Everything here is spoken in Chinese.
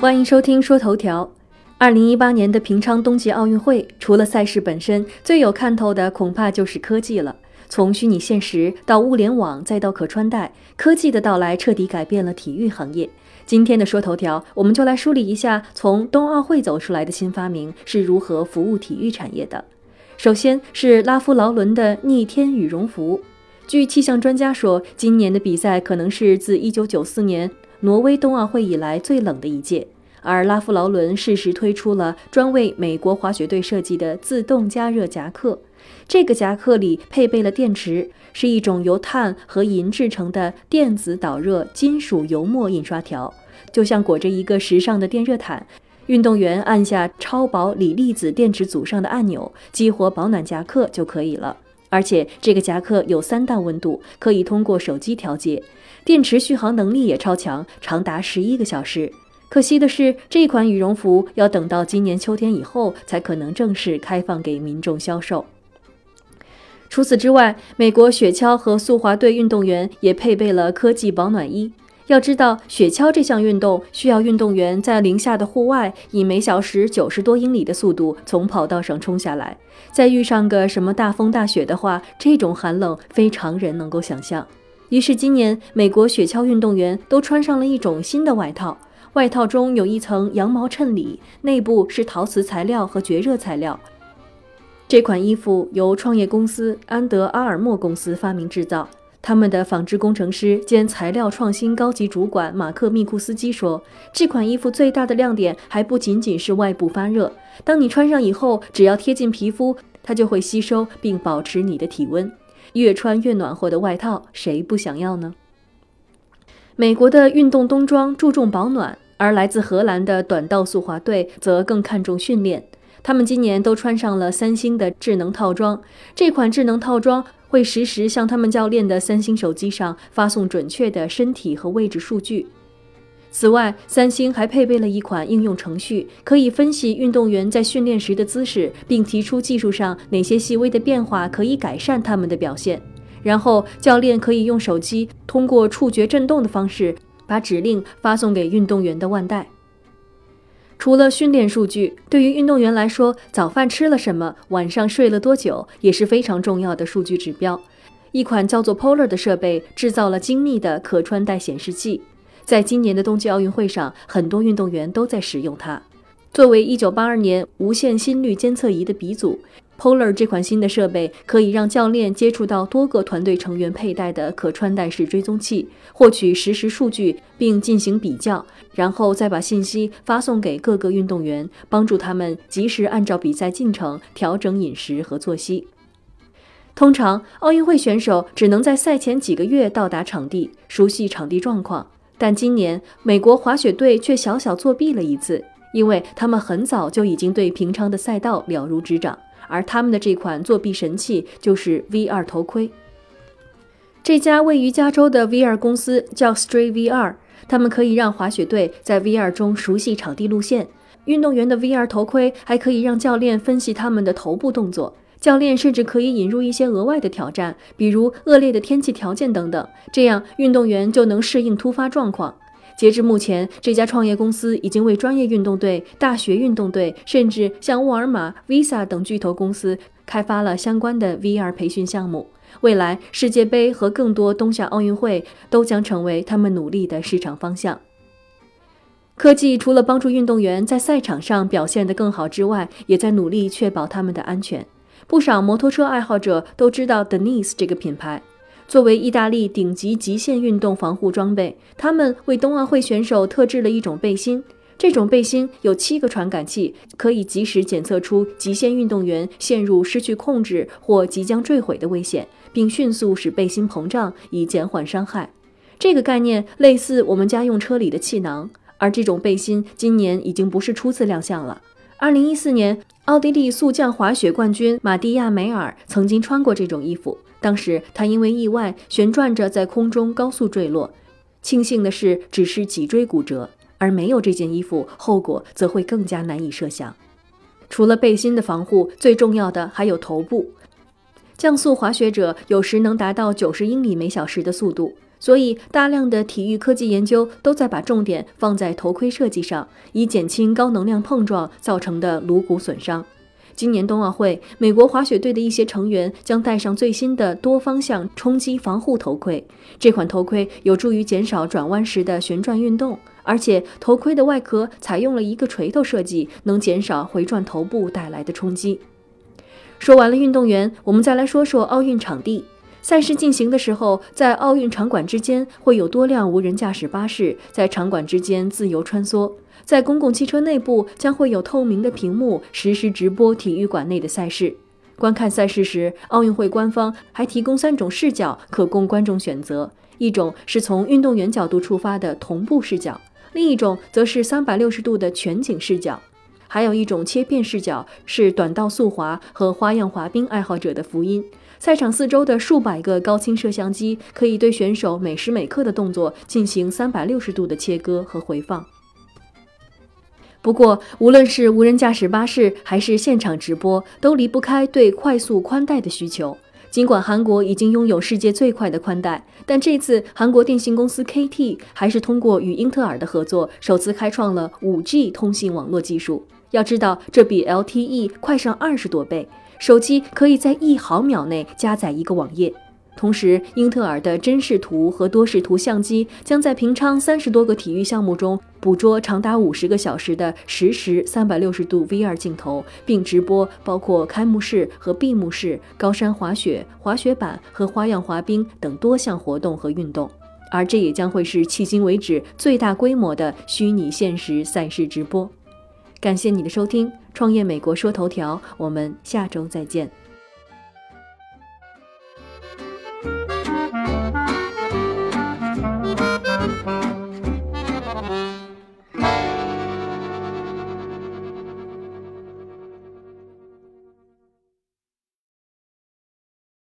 欢迎收听说头条。二零一八年的平昌冬季奥运会，除了赛事本身，最有看头的恐怕就是科技了。从虚拟现实到物联网，再到可穿戴，科技的到来彻底改变了体育行业。今天的说头条，我们就来梳理一下从冬奥会走出来的新发明是如何服务体育产业的。首先是拉夫劳伦的逆天羽绒服。据气象专家说，今年的比赛可能是自一九九四年挪威冬奥会以来最冷的一届。而拉夫劳伦适时推出了专为美国滑雪队设计的自动加热夹克，这个夹克里配备了电池，是一种由碳和银制成的电子导热金属油墨印刷条，就像裹着一个时尚的电热毯。运动员按下超薄锂离子电池组上的按钮，激活保暖夹克就可以了。而且这个夹克有三档温度，可以通过手机调节，电池续航能力也超强，长达十一个小时。可惜的是，这款羽绒服要等到今年秋天以后才可能正式开放给民众销售。除此之外，美国雪橇和速滑队运动员也配备了科技保暖衣。要知道，雪橇这项运动需要运动员在零下的户外以每小时九十多英里的速度从跑道上冲下来，再遇上个什么大风大雪的话，这种寒冷非常人能够想象。于是，今年美国雪橇运动员都穿上了一种新的外套。外套中有一层羊毛衬里，内部是陶瓷材料和绝热材料。这款衣服由创业公司安德阿尔默公司发明制造。他们的纺织工程师兼材料创新高级主管马克密库斯基说：“这款衣服最大的亮点还不仅仅是外部发热，当你穿上以后，只要贴近皮肤，它就会吸收并保持你的体温。越穿越暖和的外套，谁不想要呢？”美国的运动冬装注重保暖，而来自荷兰的短道速滑队则更看重训练。他们今年都穿上了三星的智能套装。这款智能套装会实时向他们教练的三星手机上发送准确的身体和位置数据。此外，三星还配备了一款应用程序，可以分析运动员在训练时的姿势，并提出技术上哪些细微的变化可以改善他们的表现。然后，教练可以用手机通过触觉震动的方式，把指令发送给运动员的腕带。除了训练数据，对于运动员来说，早饭吃了什么，晚上睡了多久，也是非常重要的数据指标。一款叫做 Polar 的设备制造了精密的可穿戴显示器，在今年的冬季奥运会上，很多运动员都在使用它。作为1982年无线心率监测仪的鼻祖。Polar 这款新的设备可以让教练接触到多个团队成员佩戴的可穿戴式追踪器，获取实时数据并进行比较，然后再把信息发送给各个运动员，帮助他们及时按照比赛进程调整饮食和作息。通常，奥运会选手只能在赛前几个月到达场地，熟悉场地状况，但今年美国滑雪队却小小作弊了一次，因为他们很早就已经对平昌的赛道了如指掌。而他们的这款作弊神器就是 VR 头盔。这家位于加州的 VR 公司叫 Stray VR，他们可以让滑雪队在 VR 中熟悉场地路线。运动员的 VR 头盔还可以让教练分析他们的头部动作，教练甚至可以引入一些额外的挑战，比如恶劣的天气条件等等，这样运动员就能适应突发状况。截至目前，这家创业公司已经为专业运动队、大学运动队，甚至像沃尔玛、Visa 等巨头公司开发了相关的 VR 培训项目。未来，世界杯和更多冬夏奥运会都将成为他们努力的市场方向。科技除了帮助运动员在赛场上表现得更好之外，也在努力确保他们的安全。不少摩托车爱好者都知道 Denise 这个品牌。作为意大利顶级极限运动防护装备，他们为冬奥会选手特制了一种背心。这种背心有七个传感器，可以及时检测出极限运动员陷入失去控制或即将坠毁的危险，并迅速使背心膨胀以减缓伤害。这个概念类似我们家用车里的气囊，而这种背心今年已经不是初次亮相了。二零一四年，奥地利速降滑雪冠军马蒂亚梅尔曾经穿过这种衣服。当时他因为意外旋转着在空中高速坠落，庆幸的是只是脊椎骨折，而没有这件衣服，后果则会更加难以设想。除了背心的防护，最重要的还有头部。降速滑雪者有时能达到九十英里每小时的速度，所以，大量的体育科技研究都在把重点放在头盔设计上，以减轻高能量碰撞造成的颅骨损伤。今年冬奥会，美国滑雪队的一些成员将戴上最新的多方向冲击防护头盔。这款头盔有助于减少转弯时的旋转运动，而且头盔的外壳采用了一个锤头设计，能减少回转头部带来的冲击。说完了运动员，我们再来说说奥运场地。赛事进行的时候，在奥运场馆之间会有多辆无人驾驶巴士在场馆之间自由穿梭。在公共汽车内部将会有透明的屏幕实时直播体育馆内的赛事。观看赛事时，奥运会官方还提供三种视角可供观众选择：一种是从运动员角度出发的同步视角，另一种则是三百六十度的全景视角，还有一种切片视角是短道速滑和花样滑冰爱好者的福音。赛场四周的数百个高清摄像机可以对选手每时每刻的动作进行三百六十度的切割和回放。不过，无论是无人驾驶巴士还是现场直播，都离不开对快速宽带的需求。尽管韩国已经拥有世界最快的宽带，但这次韩国电信公司 KT 还是通过与英特尔的合作，首次开创了 5G 通信网络技术。要知道，这比 LTE 快上二十多倍，手机可以在一毫秒内加载一个网页。同时，英特尔的真视图和多视图相机将在平昌三十多个体育项目中捕捉长达五十个小时的实时三百六十度 VR 镜头，并直播包括开幕式和闭幕式、高山滑雪、滑雪板和花样滑冰等多项活动和运动。而这也将会是迄今为止最大规模的虚拟现实赛事直播。感谢你的收听，《创业美国说头条》，我们下周再见。